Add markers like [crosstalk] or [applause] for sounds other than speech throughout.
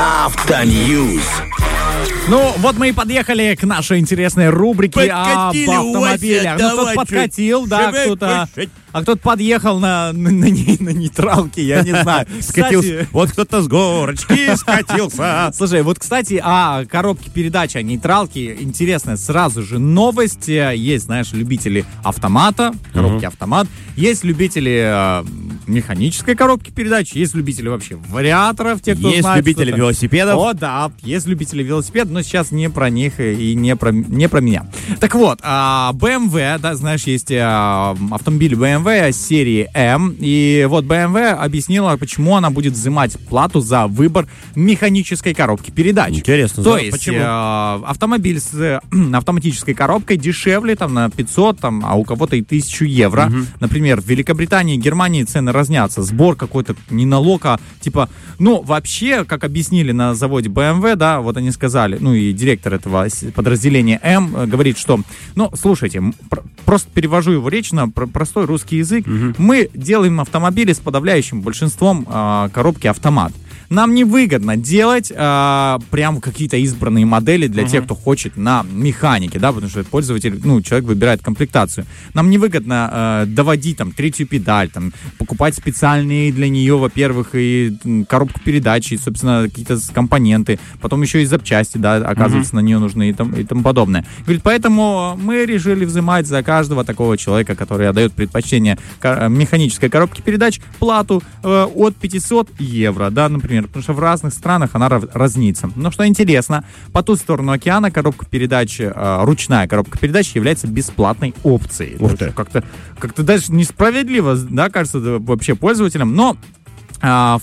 Автоньюз. Ну, вот мы и подъехали к нашей интересной рубрике Подкатили, об автомобилях. Ну, кто-то подкатил, да, кто-то... А кто-то подъехал на, на, на на нейтралке, я не знаю. [laughs] Скатился. Кстати, Вот кто-то с горочки [laughs] скатился. Слушай, вот, кстати, о коробке передач, о нейтралке, интересная сразу же новость. Есть, знаешь, любители автомата, коробки автомат. Есть любители э, механической коробки передач, есть любители вообще вариаторов, те, кто Есть знает, любители что это. велосипедов. О, да, есть любители велосипеда, но сейчас не про них и не про, не про меня. Так вот, а, BMW, да, знаешь, есть а, автомобиль BMW серии М, и вот BMW объяснила, почему она будет взимать плату за выбор механической коробки передач. Интересно, То за- есть почему? э, автомобиль с э, [clears throat] автоматической коробкой дешевле там на 500, там, а у кого-то и 1000 евро. Например, в Великобритании и Германии цены разнятся. Сбор какой-то не налог, а типа, ну, вообще, как объяснили на заводе BMW, да, вот они сказали, ну, и директор этого подразделения М э, говорит, что, ну, слушайте, просто перевожу его речь на пр- простой русский язык. Мы делаем автомобили с подавляющим большинством э, коробки автомат. Нам невыгодно делать э, прям какие-то избранные модели для тех, кто хочет на механике, да, потому что пользователь, ну, человек выбирает комплектацию. Нам невыгодно э, доводить там третью педаль, там, покупать специальные для нее, во-первых, и м, коробку передач, и, собственно, какие-то компоненты, потом еще и запчасти, да, оказывается, на нее нужны и, там, и тому подобное. Говорит, поэтому мы решили взимать за каждого такого человека, который отдает предпочтение ко- механической коробке передач, плату э, от 500 евро, да, например, потому что в разных странах она разнится. Но что интересно, по ту сторону океана коробка передач, э, ручная коробка передач является бесплатной опцией. Ух ты. Как-то, как-то даже несправедливо, да, кажется, вообще пользователям, но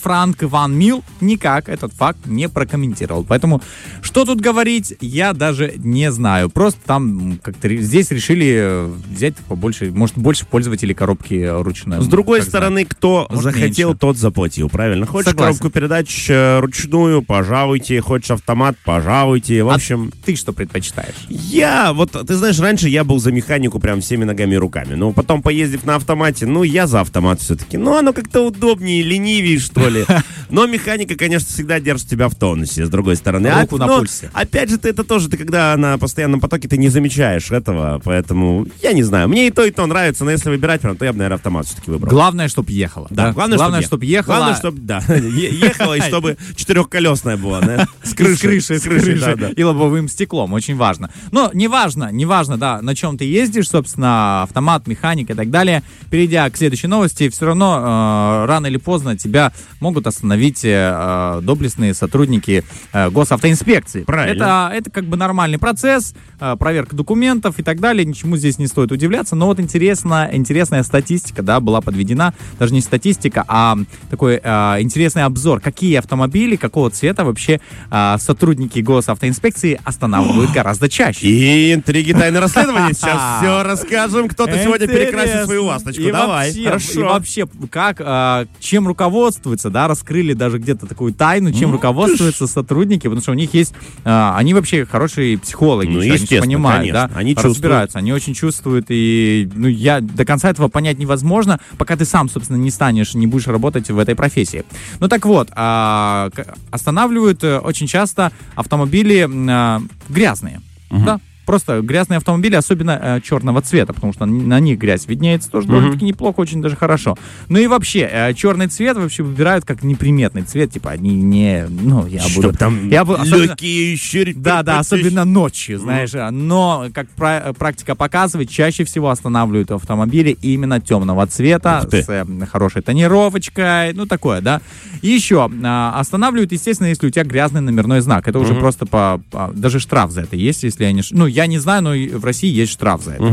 Франк Ван Мил никак этот факт не прокомментировал. Поэтому что тут говорить, я даже не знаю. Просто там как-то здесь решили э, взять побольше, может, больше пользователей коробки ручной. С другой стороны, кто Может, захотел, меньше. тот заплатил, правильно? Хочешь Согласен. коробку передач э, ручную, пожалуйте. Хочешь автомат, пожалуйте. В А общем, ты что предпочитаешь? я, вот, ты знаешь, раньше я был за механику прям всеми ногами и руками. Но потом, поездив на автомате, ну, я за автомат все-таки. Ну, оно как-то удобнее, ленивее, что ли. [laughs] Но механика, конечно, всегда держит тебя в тонусе, с другой стороны. Руку на но, пульсе. Опять же, ты это тоже, ты когда на постоянном потоке, ты не замечаешь этого, поэтому, я не знаю. Мне и то, и то нравится, но если выбирать прям, то я бы, наверное, автомат все-таки выбрал. Главное, чтобы ехала. Да, главное, главное чтобы ехала. Главное, чтобы, да, [laughs] ехала, и чтобы [laughs] четырехколесная была, да? С крышей. с крышей, да, да. и лобовым стеклом, очень важно. Но неважно, неважно, да, на чем ты ездишь, собственно, автомат, механик и так далее. Перейдя к следующей новости, все равно э, рано или поздно тебя могут остановить э, доблестные сотрудники э, госавтоинспекции. Правильно. Это, это как бы нормальный процесс, э, проверка документов и так далее, ничему здесь не стоит удивляться. Но вот интересно, интересная статистика, да, была подведена, даже не статистика, а такой э, интересный обзор, какие автомобили, какого цвета вообще э, сотрудники госавтоинспекции останавливают гораздо чаще. И интриги тайны расследования. Сейчас [laughs] все расскажем. Кто-то сегодня перекрасит свою ласточку. Давай. Хорошо. И вообще, как, а, чем руководствуются, да, раскрыли даже где-то такую тайну, чем руководствуются сотрудники, потому что у них есть, а, они вообще хорошие психологи, Ну, они понимают, конечно. да, Они чувствуют. разбираются, они очень чувствуют, и, ну, я до конца этого понять невозможно, пока ты сам, собственно, не станешь, не будешь работать в этой профессии. Ну, так вот, а, останавливают э, очень часто автомобили а, грязные, да, Просто грязные автомобили, особенно э, черного цвета, потому что на них грязь виднеется тоже довольно-таки неплохо, очень даже хорошо. Ну и вообще, э, черный цвет вообще выбирают как неприметный цвет, типа они не, ну, я буду... Чтоб там я особенно- легкие щери- да, да, особенно ночью, знаешь. Но, как пра- практика показывает, чаще всего останавливают автомобили именно темного цвета, с э, хорошей тонировочкой, ну такое, да. И еще а, останавливают, естественно, если у тебя грязный номерной знак. Это уже просто по, по- даже штраф за это есть, если я не... ш- Ну, я не знаю, но в России есть штраф за это.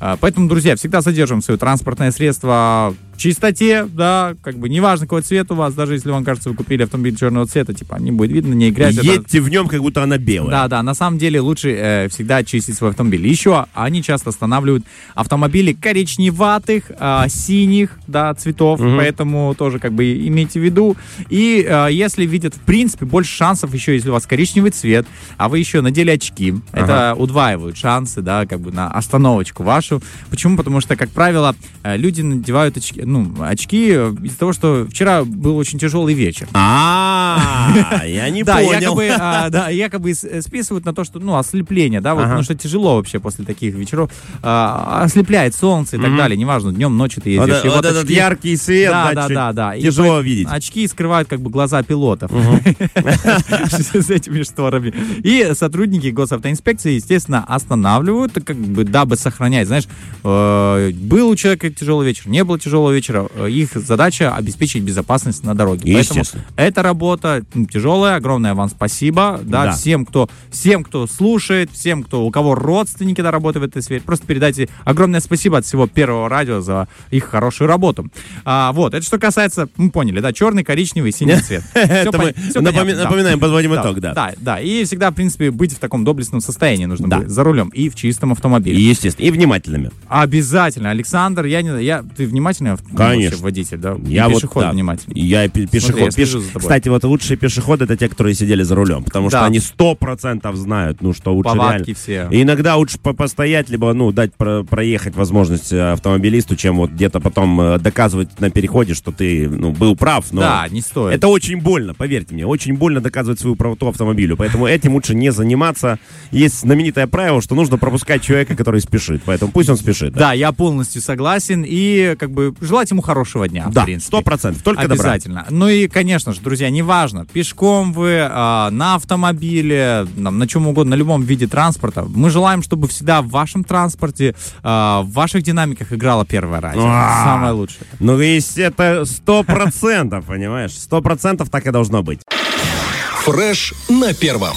А, Поэтому, друзья, всегда содержим свое транспортное средство чистоте, да, как бы неважно, какой цвет у вас, даже если вам кажется, вы купили автомобиль черного цвета, типа, не будет видно, не грязь. это- Едьте в нем, как будто она белая. да, да, на самом деле лучше э, всегда очистить свой автомобиль. Еще они часто останавливают автомобили коричневатых, э, синих, да, цветов, поэтому тоже как бы имейте в виду. И э, если видят, в принципе, больше шансов еще, если у вас коричневый цвет, а вы еще надели очки, это удваивают шансы, да, как бы на остановочку вашу. Почему? Потому что, как правило, э, люди надевают очки, ну, очки из-за того, что вчера был очень тяжелый вечер. А, я не [laughs] понял. а, да, якобы списывают на то, что, ну, ослепление, да, вот, потому что тяжело вообще после таких вечеров. а, ослепляет солнце и так далее, неважно, днем, ночью ты ездишь. и вот этот яркий свет, да, да, да, тяжело видеть. Очки скрывают как бы глаза пилотов [laughs] с этими шторами. И сотрудники госавтоинспекции, естественно, останавливают, как бы, дабы сохранять, знаешь, э, был у человека тяжелый вечер, не было тяжелого вечера, э, их задача обеспечить безопасность на дороге. Поэтому эта работа тяжелая, огромное вам спасибо, да, Да. всем, кто, всем, кто слушает, всем, кто, у кого родственники, да, работают в этой сфере, просто передайте огромное спасибо от всего Первого радио за их хорошую работу. А, вот, это что касается, мы поняли, да, черный, коричневый, синий [laughs] цвет. Это мы напоминаем, подводим итог, да. Да, да, и всегда, в принципе, быть в таком доблестном состоянии нужно быть за рулем и в чистом автомобиле. Естественно. И внимательными. Обязательно, Александр, я не, я, ты внимательный авто- Конечно. водитель, да? Я И вот, пешеход да. внимательный. Я пе- пешеход. я Пеш-. Кстати, вот лучшие пешеходы это те, которые сидели за рулем, потому что Да. они сто процентов знают, ну что лучше Повадки реально. все. И иногда лучше по- постоять, либо ну дать про- проехать возможность э, автомобилисту, чем вот где-то потом э, доказывать на переходе, что ты ну был прав. Но Да, не стоит. Это очень больно, поверьте мне, очень больно доказывать свою правоту автомобилю, поэтому этим лучше не заниматься. Есть знаменитое правило, что нужно пропускать человека, который спешит, поэтому пусть он спешит. Да, я полностью согласен. И как бы желать ему хорошего дня, в Да, принципе. сто процентов, только добра. Обязательно. Ну и, конечно же, друзья, неважно, пешком вы, а, на автомобиле, там, на чем угодно, на любом виде транспорта. Мы желаем, чтобы всегда в вашем транспорте, а, в ваших динамиках играло первое радио. А. Самое лучшее. Ну, есть это сто процентов, понимаешь? Сто процентов так и должно быть. Фреш на первом.